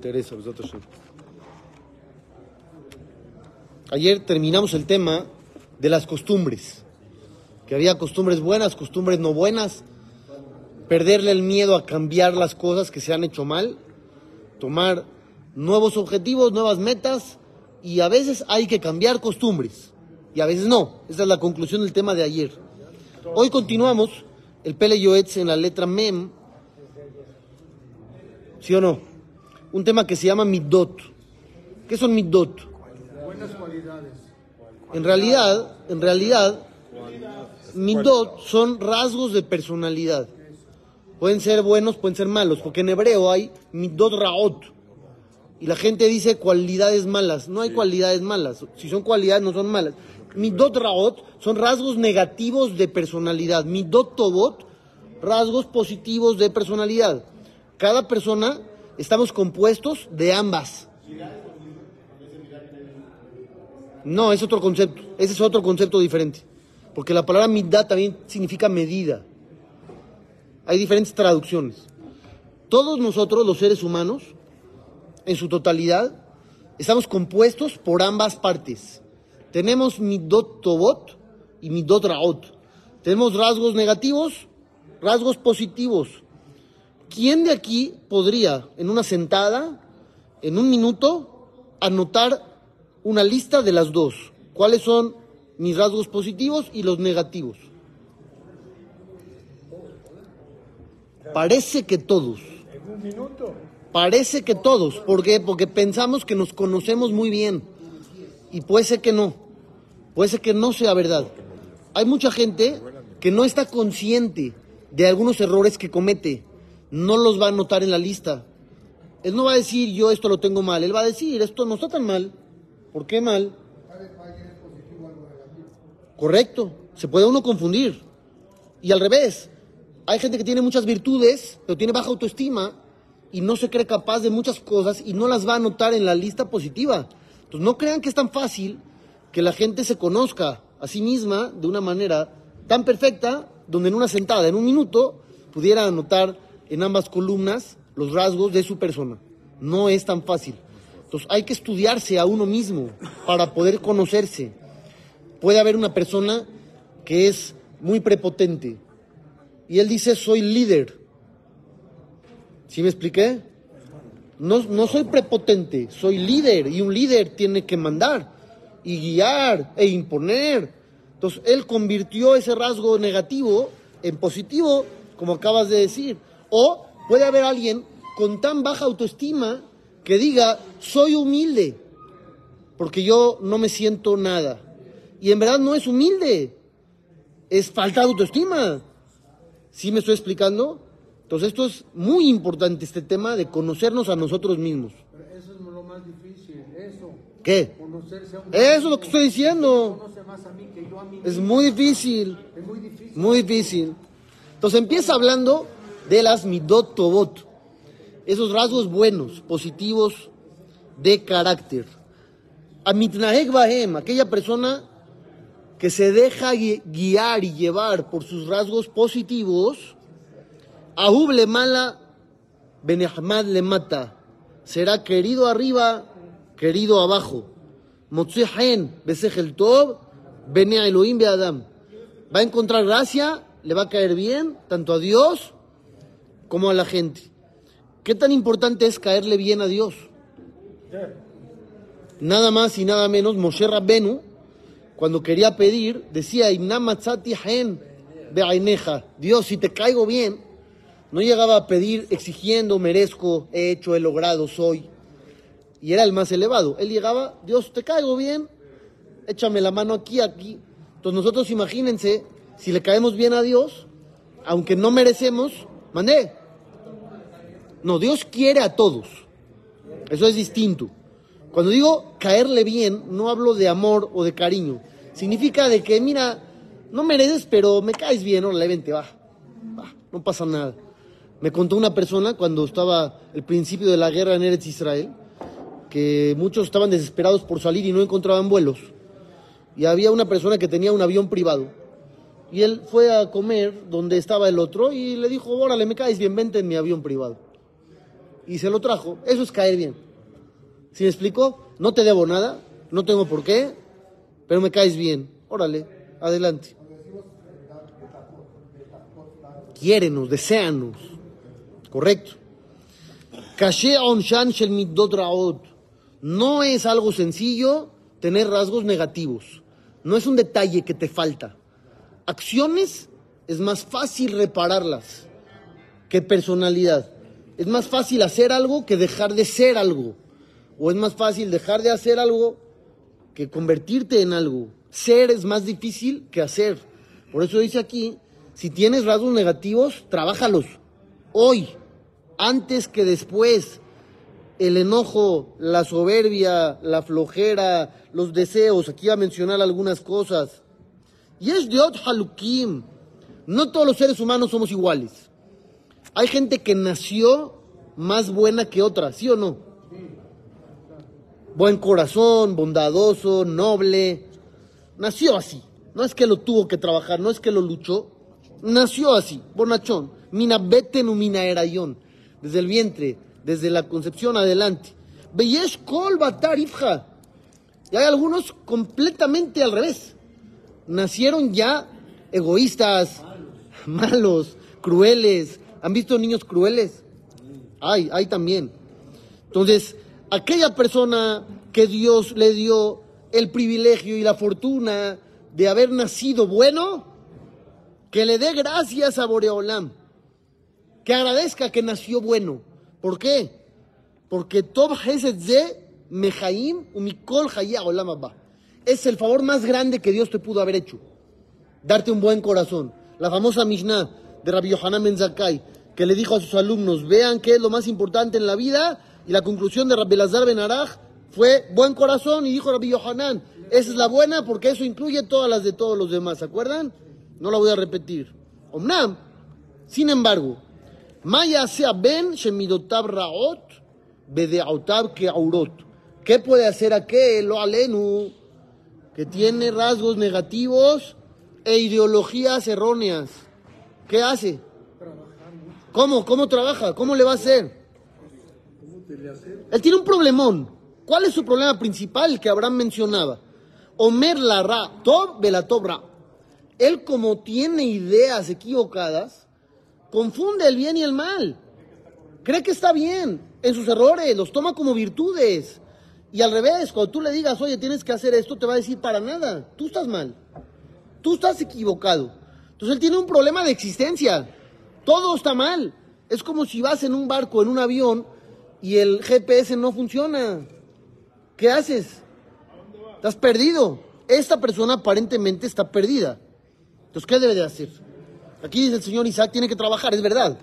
Teresa, Besat Hashem. Ayer terminamos el tema de las costumbres. Que había costumbres buenas, costumbres no buenas. Perderle el miedo a cambiar las cosas que se han hecho mal. Tomar nuevos objetivos, nuevas metas. Y a veces hay que cambiar costumbres. Y a veces no. Esa es la conclusión del tema de ayer. Hoy continuamos el Pele Yoetz en la letra Mem. ¿Sí o no? Un tema que se llama Middot. ¿Qué son Middot? Buenas cualidades. En realidad, en realidad, Middot son rasgos de personalidad. Pueden ser buenos, pueden ser malos, porque en hebreo hay Middot Raot. Y la gente dice cualidades malas. No hay cualidades malas. Si son cualidades, no son malas. Middot Raot son rasgos negativos de personalidad. Middot Tobot, rasgos positivos de personalidad. Cada persona estamos compuestos de ambas. No, es otro concepto. Ese es otro concepto diferente. Porque la palabra midah también significa medida. Hay diferentes traducciones. Todos nosotros, los seres humanos, en su totalidad, estamos compuestos por ambas partes. Tenemos midot tobot y midot raot. Tenemos rasgos negativos, rasgos positivos. ¿Quién de aquí podría, en una sentada, en un minuto, anotar una lista de las dos? ¿Cuáles son mis rasgos positivos y los negativos? Parece que todos. En un minuto. Parece que todos. ¿Por qué? Porque pensamos que nos conocemos muy bien. Y puede ser que no. Puede ser que no sea verdad. Hay mucha gente que no está consciente de algunos errores que comete. No los va a anotar en la lista. Él no va a decir yo esto lo tengo mal. Él va a decir esto no está tan mal. ¿Por qué mal? Correcto. Se puede uno confundir. Y al revés. Hay gente que tiene muchas virtudes, pero tiene baja autoestima y no se cree capaz de muchas cosas y no las va a anotar en la lista positiva. Entonces no crean que es tan fácil que la gente se conozca a sí misma de una manera tan perfecta, donde en una sentada, en un minuto, pudiera anotar en ambas columnas los rasgos de su persona. No es tan fácil. Entonces hay que estudiarse a uno mismo para poder conocerse. Puede haber una persona que es muy prepotente y él dice soy líder. ¿Sí me expliqué? No, no soy prepotente, soy líder y un líder tiene que mandar y guiar e imponer. Entonces él convirtió ese rasgo negativo en positivo, como acabas de decir. O puede haber alguien con tan baja autoestima que diga soy humilde porque yo no me siento nada. Y en verdad no es humilde, es falta de autoestima. ¿Sí me estoy explicando? Entonces esto es muy importante, este tema de conocernos a nosotros mismos. Pero eso es lo más difícil. Eso. ¿Qué? Conocerse a uno Eso es lo que estoy diciendo. Conoce más a mí que yo a mí Es muy difícil, Es muy difícil. muy difícil. Entonces empieza hablando de las midot tobot, esos rasgos buenos, positivos de carácter. Amitnahek bahem, aquella persona que se deja gui- guiar y llevar por sus rasgos positivos, Ahub le mala, Benehmad le mata, será querido arriba, querido abajo. Motzehen, Besejel Tov, Bene Elohim Adam. Va a encontrar gracia, le va a caer bien, tanto a Dios como a la gente. ¿Qué tan importante es caerle bien a Dios? Nada más y nada menos, Moshe Rabbenu, cuando quería pedir, decía. Dios, si te caigo bien, no llegaba a pedir exigiendo, merezco, he hecho, he logrado, soy. Y era el más elevado. Él llegaba, Dios, te caigo bien, échame la mano aquí, aquí. Entonces nosotros imagínense, si le caemos bien a Dios, aunque no merecemos, mandé. No, Dios quiere a todos. Eso es distinto. Cuando digo caerle bien, no hablo de amor o de cariño. Significa de que, mira, no mereces, pero me caes bien, órale, vente, va. Va, no pasa nada. Me contó una persona cuando estaba el principio de la guerra en Eretz Israel, que muchos estaban desesperados por salir y no encontraban vuelos. y había una persona que tenía un avión privado. Y él fue a comer donde estaba el otro y le dijo, órale, me caes bien, vente en mi avión privado. Y se lo trajo. Eso es caer bien. ¿Sí me explico? No te debo nada, no tengo por qué, pero me caes bien. Órale, adelante. Quiérenos, deséanos. Correcto. No es algo sencillo tener rasgos negativos. No es un detalle que te falta. Acciones es más fácil repararlas que personalidad. Es más fácil hacer algo que dejar de ser algo. O es más fácil dejar de hacer algo que convertirte en algo. Ser es más difícil que hacer. Por eso dice aquí, si tienes rasgos negativos, trabájalos. Hoy, antes que después. El enojo, la soberbia, la flojera, los deseos. Aquí va a mencionar algunas cosas. Y es de halukim. No todos los seres humanos somos iguales. Hay gente que nació más buena que otra, ¿sí o no? Buen corazón, bondadoso, noble. Nació así. No es que lo tuvo que trabajar, no es que lo luchó. Nació así, bonachón. Mina beten mina erayón. Desde el vientre, desde la concepción adelante. Beyesh kol batar ifja. Y hay algunos completamente al revés. Nacieron ya egoístas, malos, crueles. ¿Han visto niños crueles? Hay, hay también. Entonces, aquella persona que Dios le dio el privilegio y la fortuna de haber nacido bueno, que le dé gracias a Boreolam, que agradezca que nació bueno. ¿Por qué? Porque Tob Mehaim Umikol. Es el favor más grande que Dios te pudo haber hecho. Darte un buen corazón. La famosa Mishnah de Rabbi Yohanan Ben Zakkai, que le dijo a sus alumnos, vean qué es lo más importante en la vida, y la conclusión de Rabbi Lazar Ben Araj fue buen corazón, y dijo Rabbi Yohanan, esa es la buena porque eso incluye todas las de todos los demás, ¿se acuerdan? No la voy a repetir. Omnam, sin embargo, ¿Qué puede hacer aquel, lo alenu, que tiene rasgos negativos e ideologías erróneas? ¿Qué hace? ¿Cómo? ¿Cómo trabaja? ¿Cómo le va a hacer? Él tiene un problemón. ¿Cuál es su problema principal que Abraham mencionaba? Omer la ra, tob. Él como tiene ideas equivocadas, confunde el bien y el mal. Cree que está bien en sus errores, los toma como virtudes. Y al revés, cuando tú le digas, oye, tienes que hacer esto, te va a decir para nada. Tú estás mal. Tú estás equivocado. Entonces él tiene un problema de existencia. Todo está mal. Es como si vas en un barco, en un avión, y el GPS no funciona. ¿Qué haces? Estás perdido. Esta persona aparentemente está perdida. Entonces, ¿qué debe de hacer? Aquí dice el señor Isaac, tiene que trabajar, es verdad.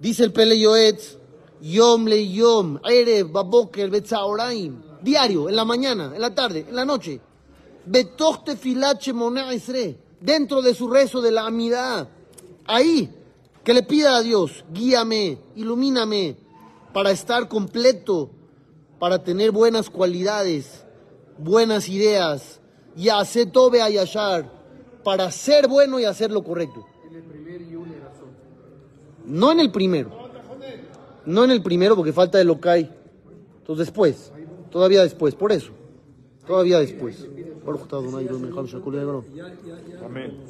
Dice el Pele Yoetz, Yom le Yom, Erev, Baboker, Betzaoraim, diario, en la mañana, en la tarde, en la noche. Betoch tefilat shemona esre, dentro de su rezo de la amidad. Ahí, que le pida a Dios, guíame, ilumíname, para estar completo, para tener buenas cualidades, buenas ideas, y a yashar, para ser bueno y hacer lo correcto. No en el primero. No en el primero porque falta el Okai. Entonces después. Todavía después. Por eso. Todavía después. Amén.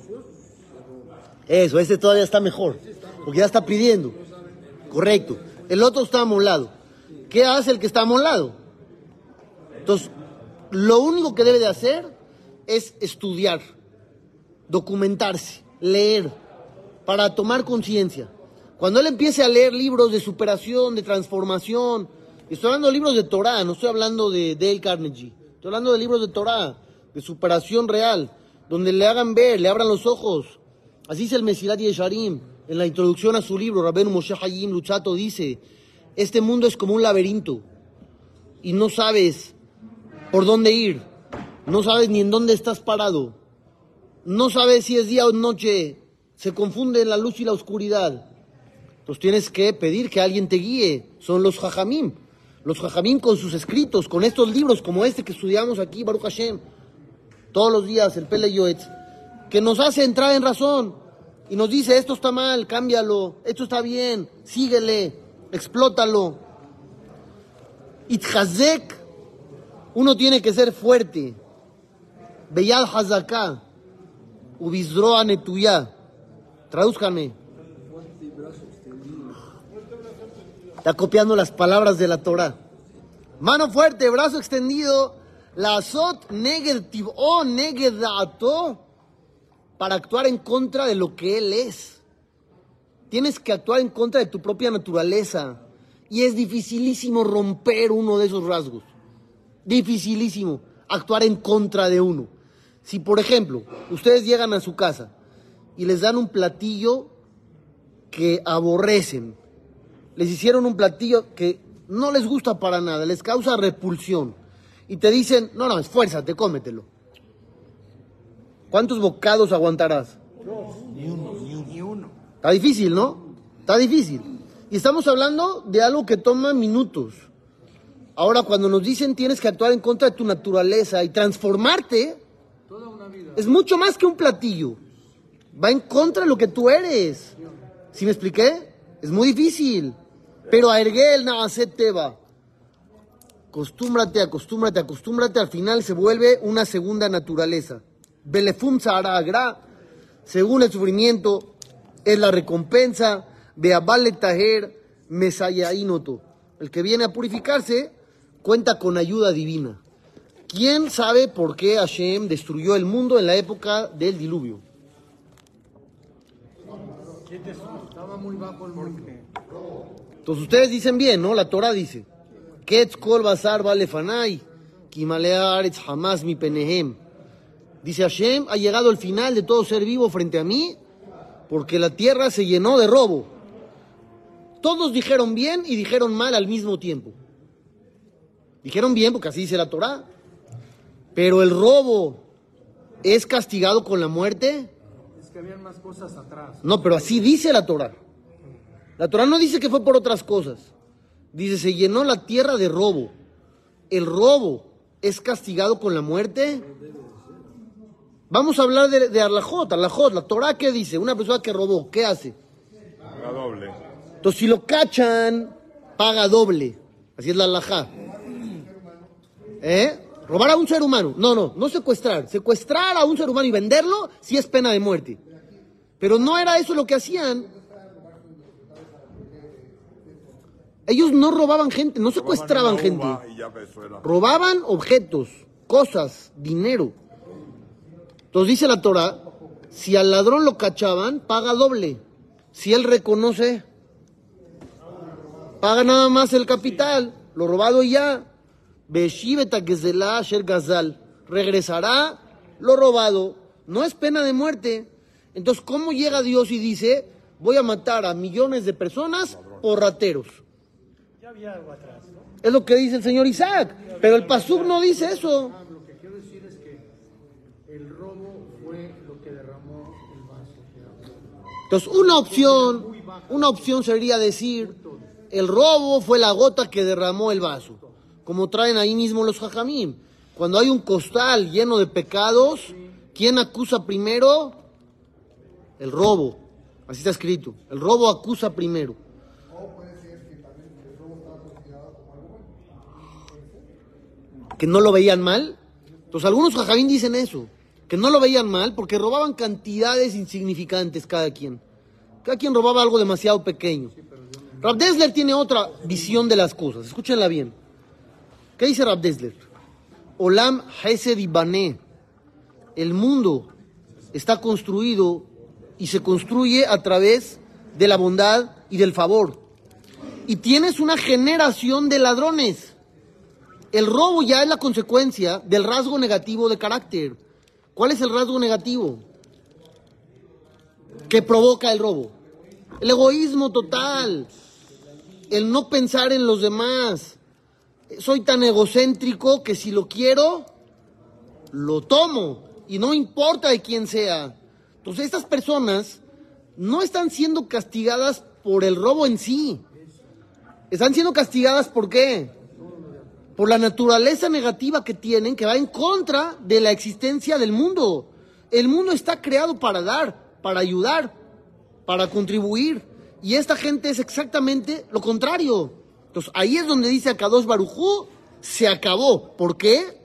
Eso, este todavía está mejor. Porque ya está pidiendo. Correcto. El otro está amolado. ¿Qué hace el que está amolado? Entonces, lo único que debe de hacer es estudiar, documentarse, leer, para tomar conciencia. Cuando él empiece a leer libros de superación, de transformación, estoy hablando de libros de Torah, no estoy hablando de Dale Carnegie, estoy hablando de libros de Torah, de superación real, donde le hagan ver, le abran los ojos. Así dice el Mesilat Yesharim, en la introducción a su libro, Rabenu Moshe Hayim Luchato dice, este mundo es como un laberinto y no sabes por dónde ir, no sabes ni en dónde estás parado, no sabes si es día o noche, se confunde la luz y la oscuridad. Entonces tienes que pedir que alguien te guíe, son los jajamim, los jajamim con sus escritos, con estos libros como este que estudiamos aquí, Baruch Hashem, todos los días, el Pele Yoetz, que nos hace entrar en razón y nos dice, esto está mal, cámbialo, esto está bien, síguele, explótalo. Itchazek, uno tiene que ser fuerte. Beyad Hazaká, Ubizroa Netuya. Tradúzcame. Está copiando las palabras de la Torah. Mano fuerte, brazo extendido. La azot negativ o negedato para actuar en contra de lo que él es. Tienes que actuar en contra de tu propia naturaleza. Y es dificilísimo romper uno de esos rasgos. Dificilísimo actuar en contra de uno. Si, por ejemplo, ustedes llegan a su casa y les dan un platillo que aborrecen, les hicieron un platillo que no les gusta para nada, les causa repulsión, y te dicen, no, no, esfuérzate, cómetelo. ¿Cuántos bocados aguantarás? Ni uno, ni uno. Está difícil, ¿no? Está difícil. Y estamos hablando de algo que toma minutos. Ahora, cuando nos dicen tienes que actuar en contra de tu naturaleza y transformarte. Es mucho más que un platillo. Va en contra de lo que tú eres. ¿Sí me expliqué? Es muy difícil. Pero a Ergel Naaset Teba. Acostúmbrate, acostúmbrate, acostúmbrate. Al final se vuelve una segunda naturaleza. Belefum Sahara Según el sufrimiento, es la recompensa. Beabale Taher Mesayainoto. El que viene a purificarse cuenta con ayuda divina. ¿Quién sabe por qué Hashem destruyó el mundo en la época del diluvio? Estaba muy bajo el mundo. Entonces ustedes dicen bien, ¿no? La Torah dice, Ketz kol basar balefanai, kimalea aretz hamas mi penehem. Dice Hashem, ha llegado el final de todo ser vivo frente a mí, porque la tierra se llenó de robo. Todos dijeron bien y dijeron mal al mismo tiempo. Dijeron bien porque así dice la Torah. Pero el robo es castigado con la muerte. Es que habían más cosas atrás. No, pero así dice la Torah. La Torah no dice que fue por otras cosas. Dice, se llenó la tierra de robo. ¿El robo es castigado con la muerte? Vamos a hablar de, de Arlajot. Arlajot, la Torah, ¿qué dice? Una persona que robó, ¿qué hace? La doble. Entonces, si lo cachan, paga doble. Así es la alajá. ¿Eh? Robar a un ser humano. No, no, no secuestrar. Secuestrar a un ser humano y venderlo sí es pena de muerte. Pero no era eso lo que hacían. Ellos no robaban gente, no secuestraban gente. Robaban objetos, cosas, dinero. Entonces dice la Torah, si al ladrón lo cachaban, paga doble. Si él reconoce, paga nada más el capital, lo robado y ya. Beshiveta Gezelá Asher Gazal. Regresará lo robado. No es pena de muerte. Entonces, ¿cómo llega Dios y dice, voy a matar a millones de personas por rateros? Ya había algo atrás, ¿no? Es lo que dice el señor Isaac. Pero el Pasuk no dice eso. Ah, lo que quiero decir es que el robo fue lo que derramó el vaso. Entonces, una opción, una opción sería decir, el robo fue la gota que derramó el vaso. Como traen ahí mismo los jajamim. Cuando hay un costal lleno de pecados, ¿quién acusa primero? El robo. Así está escrito. El robo acusa primero. Que no lo veían mal. Entonces algunos jajamín dicen eso. Que no lo veían mal porque robaban cantidades insignificantes cada quien. Cada quien robaba algo demasiado pequeño. Rab Dessler tiene otra visión de las cosas. Escúchenla bien. ¿Qué dice Rab Dessler? Olam Hesed Ibané. El mundo está construido y se construye a través de la bondad y del favor. Y tienes una generación de ladrones. El robo ya es la consecuencia del rasgo negativo de carácter. ¿Cuál es el rasgo negativo que provoca el robo? El egoísmo total, el no pensar en los demás. Soy tan egocéntrico que si lo quiero, lo tomo y no importa de quién sea. Entonces estas personas no están siendo castigadas por el robo en sí. Están siendo castigadas por qué? por la naturaleza negativa que tienen, que va en contra de la existencia del mundo. El mundo está creado para dar, para ayudar, para contribuir. Y esta gente es exactamente lo contrario. Ahí es donde dice Akadosh Barujú, se acabó. ¿Por qué?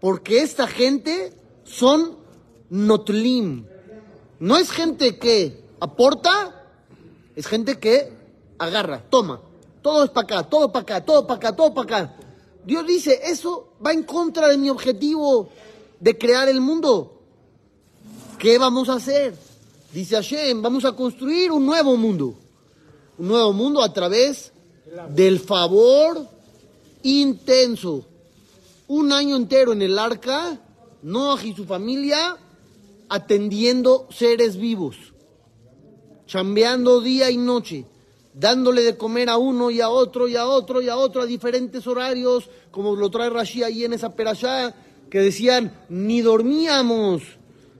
Porque esta gente son notlim. No es gente que aporta, es gente que agarra, toma. Todo es para acá, todo para acá, todo para acá, todo para acá. Dios dice, eso va en contra de mi objetivo de crear el mundo. ¿Qué vamos a hacer? Dice Hashem, vamos a construir un nuevo mundo. Un nuevo mundo a través del favor intenso. Un año entero en el arca, Noah y su familia atendiendo seres vivos, chambeando día y noche, dándole de comer a uno y a otro y a otro y a otro a diferentes horarios, como lo trae Rashi ahí en esa perashá, que decían, ni dormíamos,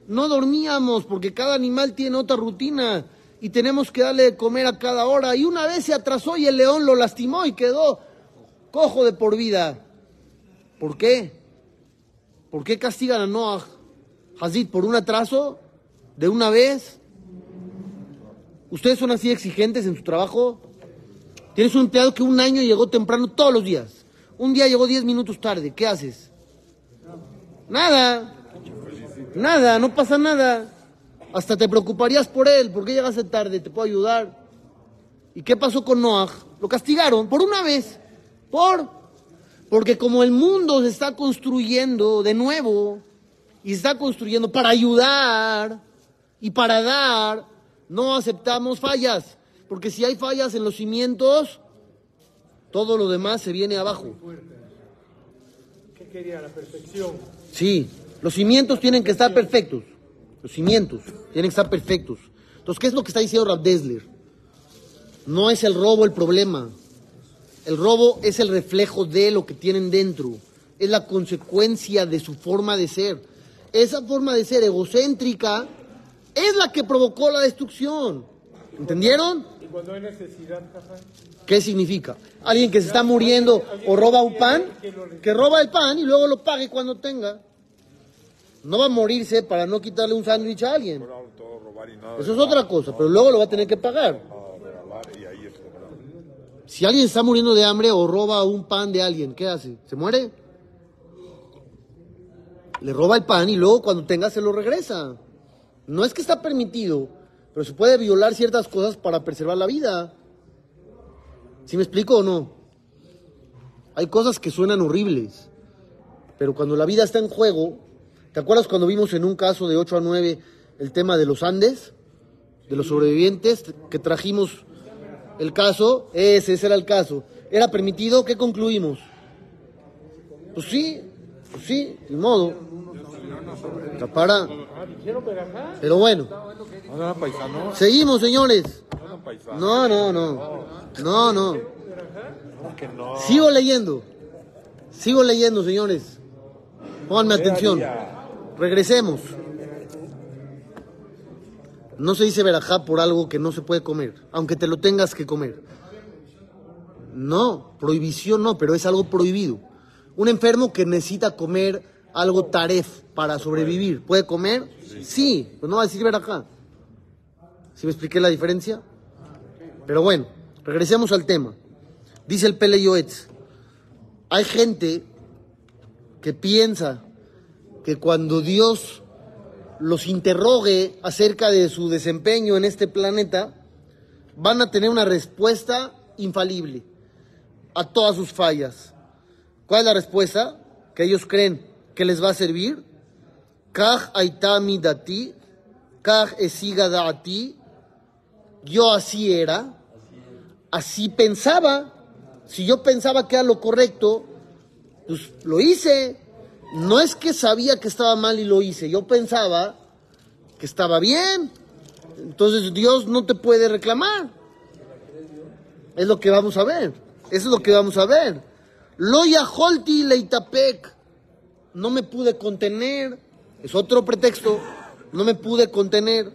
no dormíamos, porque cada animal tiene otra rutina y tenemos que darle de comer a cada hora. Y una vez se atrasó y el león lo lastimó y quedó cojo de por vida. ¿Por qué? ¿Por qué castigan a Noah? Hazid, por un atraso de una vez. ¿Ustedes son así exigentes en su trabajo? Tienes un empleado que un año llegó temprano todos los días. Un día llegó 10 minutos tarde. ¿Qué haces? Nada. Nada, no pasa nada. Hasta te preocuparías por él. ¿Por qué llegaste tarde? ¿Te puedo ayudar? ¿Y qué pasó con Noah? Lo castigaron por una vez. Por. Porque como el mundo se está construyendo de nuevo, y se está construyendo para ayudar y para dar, no aceptamos fallas, porque si hay fallas en los cimientos, todo lo demás se viene abajo. ¿Qué quería? La perfección. Sí, los cimientos tienen que estar perfectos. Los cimientos tienen que estar perfectos. Entonces, ¿qué es lo que está diciendo Rab Desler? No es el robo el problema. El robo es el reflejo de lo que tienen dentro. Es la consecuencia de su forma de ser. Esa forma de ser egocéntrica es la que provocó la destrucción. ¿Entendieron? Y cuando hay necesidad, ¿Qué significa? Alguien que se está muriendo o roba un pan, que roba el pan y luego lo pague cuando tenga. No va a morirse para no quitarle un sándwich a alguien. Eso es otra cosa, pero luego lo va a tener que pagar. Ah. Si alguien está muriendo de hambre o roba un pan de alguien, ¿qué hace? ¿Se muere? Le roba el pan y luego cuando tenga se lo regresa. No es que está permitido, pero se puede violar ciertas cosas para preservar la vida. ¿Sí me explico o no? Hay cosas que suenan horribles, pero cuando la vida está en juego, ¿te acuerdas cuando vimos en un caso de 8 a 9 el tema de los Andes? De los sobrevivientes que trajimos el caso, ese, ese era el caso. ¿Era permitido? ¿Qué concluimos? Pues sí, pues sí, de modo. Para. Pero bueno, seguimos, señores. ¿No? No, no, no. No, no. ¿Cómo que no? Sigo leyendo. Sigo leyendo, señores. Pónganme atención. Regresemos. No se dice verajá por algo que no se puede comer, aunque te lo tengas que comer. No, prohibición no, pero es algo prohibido. Un enfermo que necesita comer algo taref para sobrevivir, ¿puede comer? Sí, pero no va a decir verajá. ¿Sí me expliqué la diferencia? Pero bueno, regresemos al tema. Dice el Pele Yoetz, hay gente que piensa que cuando Dios los interrogue acerca de su desempeño en este planeta, van a tener una respuesta infalible a todas sus fallas. ¿Cuál es la respuesta? Que ellos creen que les va a servir. Kaj aitami dati, kaj esiga dati. Yo así era, así pensaba. Si yo pensaba que era lo correcto, pues lo hice. No es que sabía que estaba mal y lo hice, yo pensaba que estaba bien. Entonces Dios no te puede reclamar. Es lo que vamos a ver. Eso es lo que vamos a ver. Loya holti leitapek. No me pude contener. Es otro pretexto. No me pude contener.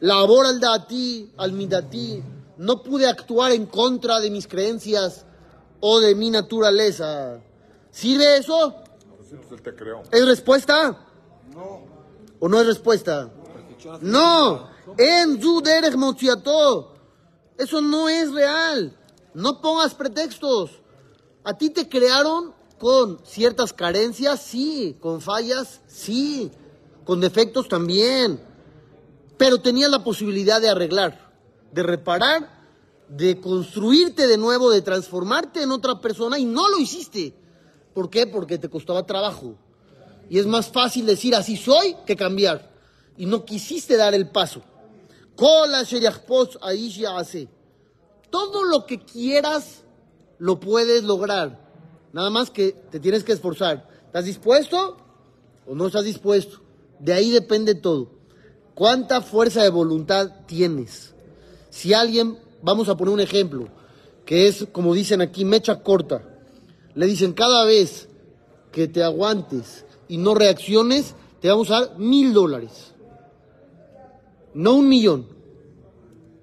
Labor al dati, al midati. No pude actuar en contra de mis creencias o de mi naturaleza. ¿Sirve eso? Sí, pues él te creó. ¿Es respuesta? No. ¿O no es respuesta? No. En su derech motziato. Eso no es real. No pongas pretextos. A ti te crearon con ciertas carencias, sí. Con fallas, sí. Con defectos también. Pero tenías la posibilidad de arreglar, de reparar, de construirte de nuevo, de transformarte en otra persona y no lo hiciste. ¿Por qué? Porque te costaba trabajo. Y es más fácil decir así soy que cambiar. Y no quisiste dar el paso. Todo lo que quieras lo puedes lograr. Nada más que te tienes que esforzar. ¿Estás dispuesto o no estás dispuesto? De ahí depende todo. ¿Cuánta fuerza de voluntad tienes? Si alguien, vamos a poner un ejemplo, que es como dicen aquí, mecha corta. Le dicen cada vez que te aguantes y no reacciones, te vamos a dar mil dólares. No un millón.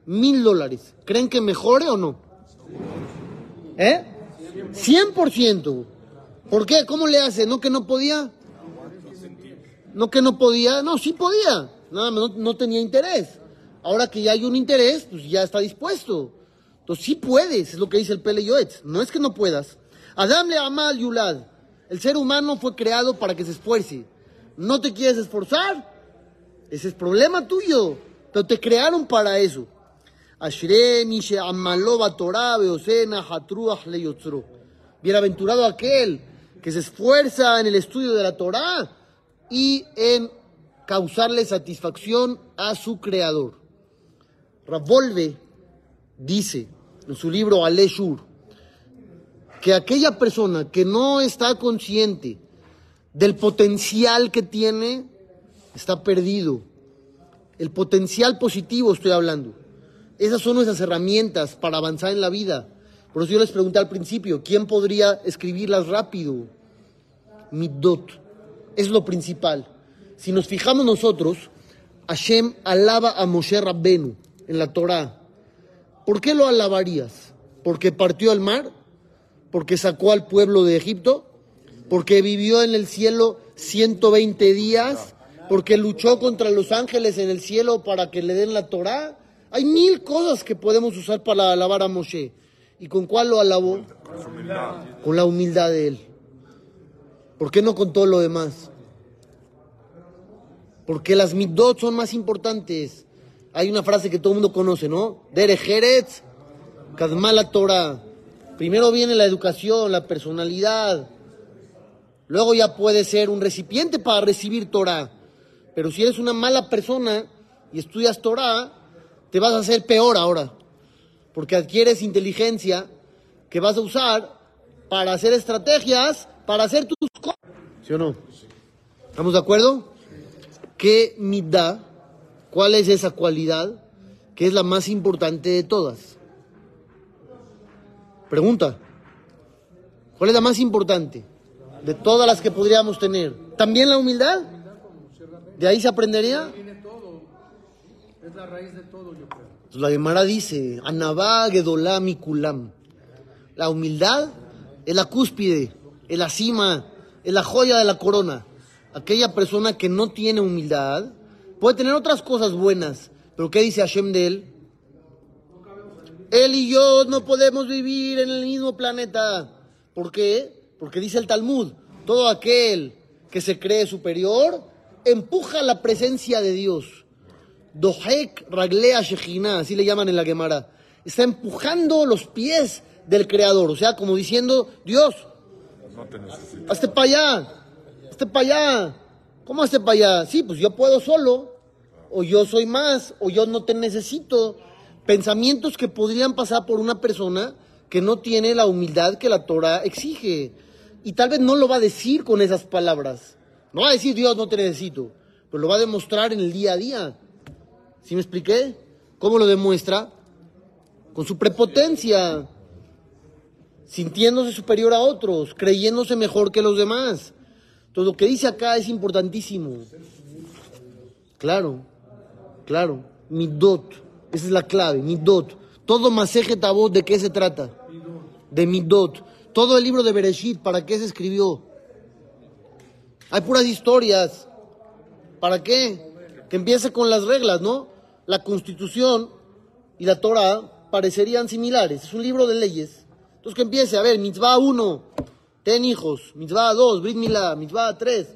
Mil dólares. ¿Creen que mejore o no? ¿Eh? 100%. ¿Por qué? ¿Cómo le hace? ¿No que no podía? No que no podía. No, sí podía. Nada más no, tenía interés. Ahora que ya hay un interés, pues ya está dispuesto. Entonces sí puedes, es lo que dice el Pele. No es que no puedas. Adam le ama Yulad. El ser humano fue creado para que se esfuerce. ¿No te quieres esforzar? Ese es problema tuyo. Pero te crearon para eso. Bienaventurado aquel que se esfuerza en el estudio de la Torah y en causarle satisfacción a su creador. Ravolve dice en su libro Aleshur que aquella persona que no está consciente del potencial que tiene está perdido. El potencial positivo estoy hablando. Esas son nuestras herramientas para avanzar en la vida. Por eso yo les pregunté al principio, ¿quién podría escribirlas rápido? Midot. Es lo principal. Si nos fijamos nosotros, Hashem alaba a Moshe Rabbenu en la Torá. ¿Por qué lo alabarías? ¿Porque partió al mar? ¿Porque sacó al pueblo de Egipto? ¿Porque vivió en el cielo 120 días? ¿Porque luchó contra los ángeles en el cielo para que le den la Torá? Hay mil cosas que podemos usar para alabar a Moshe. ¿Y con cuál lo alabó? Con la humildad de él. ¿Por qué no con todo lo demás? Porque las midot son más importantes. Hay una frase que todo el mundo conoce, ¿no? Derejeretz, Kadmala Torah. Primero viene la educación, la personalidad. Luego ya puede ser un recipiente para recibir Torah. Pero si eres una mala persona y estudias Torah, te vas a hacer peor ahora. Porque adquieres inteligencia que vas a usar para hacer estrategias, para hacer tus cosas. ¿Sí o no? ¿Estamos de acuerdo? ¿Qué midá? ¿Cuál es esa cualidad que es la más importante de todas? Pregunta. ¿Cuál es la más importante de todas las que podríamos tener? ¿También la humildad? ¿De ahí se aprendería? Es la raíz de todo, yo creo. La Gemara dice, Anabá Mikulam. La humildad es la cúspide, es la cima, es la joya de la corona. Aquella persona que no tiene humildad puede tener otras cosas buenas, pero ¿qué dice Hashem de él? Él y yo no podemos vivir en el mismo planeta. ¿Por qué? Porque dice el Talmud, todo aquel que se cree superior empuja la presencia de Dios. Dohek raglea shejina, así le llaman en la Gemara. Está empujando los pies del Creador, o sea, como diciendo, Dios, hazte para allá, hazte para allá. ¿Cómo hazte para allá? Sí, pues yo puedo solo, o yo soy más, o yo no te necesito. Pensamientos que podrían pasar por una persona que no tiene la humildad que la Torah exige. Y tal vez no lo va a decir con esas palabras. No va a decir Dios no te necesito, pero lo va a demostrar en el día a día. ¿Sí me expliqué? ¿Cómo lo demuestra? Con su prepotencia, sintiéndose superior a otros, creyéndose mejor que los demás. Todo lo que dice acá es importantísimo. Claro, claro. Midot, esa es la clave, midot. Todo maseje tabot, ¿de qué se trata? de Midot. Todo el libro de Bereshit, ¿para qué se escribió? Hay puras historias. ¿Para qué? Que empiece con las reglas, ¿no? La Constitución y la Torah parecerían similares. Es un libro de leyes. Entonces que empiece, a ver, mitzvah 1, ten hijos, mitzvah 2, brit milá, mitzvah 3.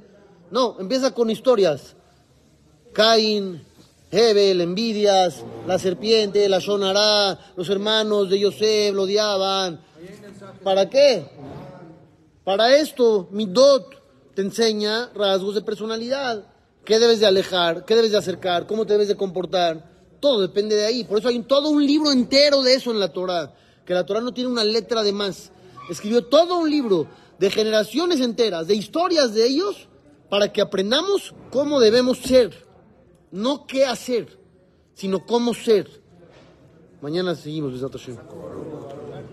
No, empieza con historias. Caín, Hebel, envidias, la serpiente, la Shonará, los hermanos de Yosef lo odiaban. ¿Para qué? Para esto, Midot te enseña rasgos de personalidad. ¿Qué debes de alejar? ¿Qué debes de acercar? ¿Cómo te debes de comportar? Todo depende de ahí. Por eso hay un- todo un libro entero de eso en la Torah. Que la Torah no tiene una letra de más. Escribió todo un libro de generaciones enteras, de historias de ellos, para que aprendamos cómo debemos ser. No qué hacer, sino cómo ser. Mañana seguimos, Besat.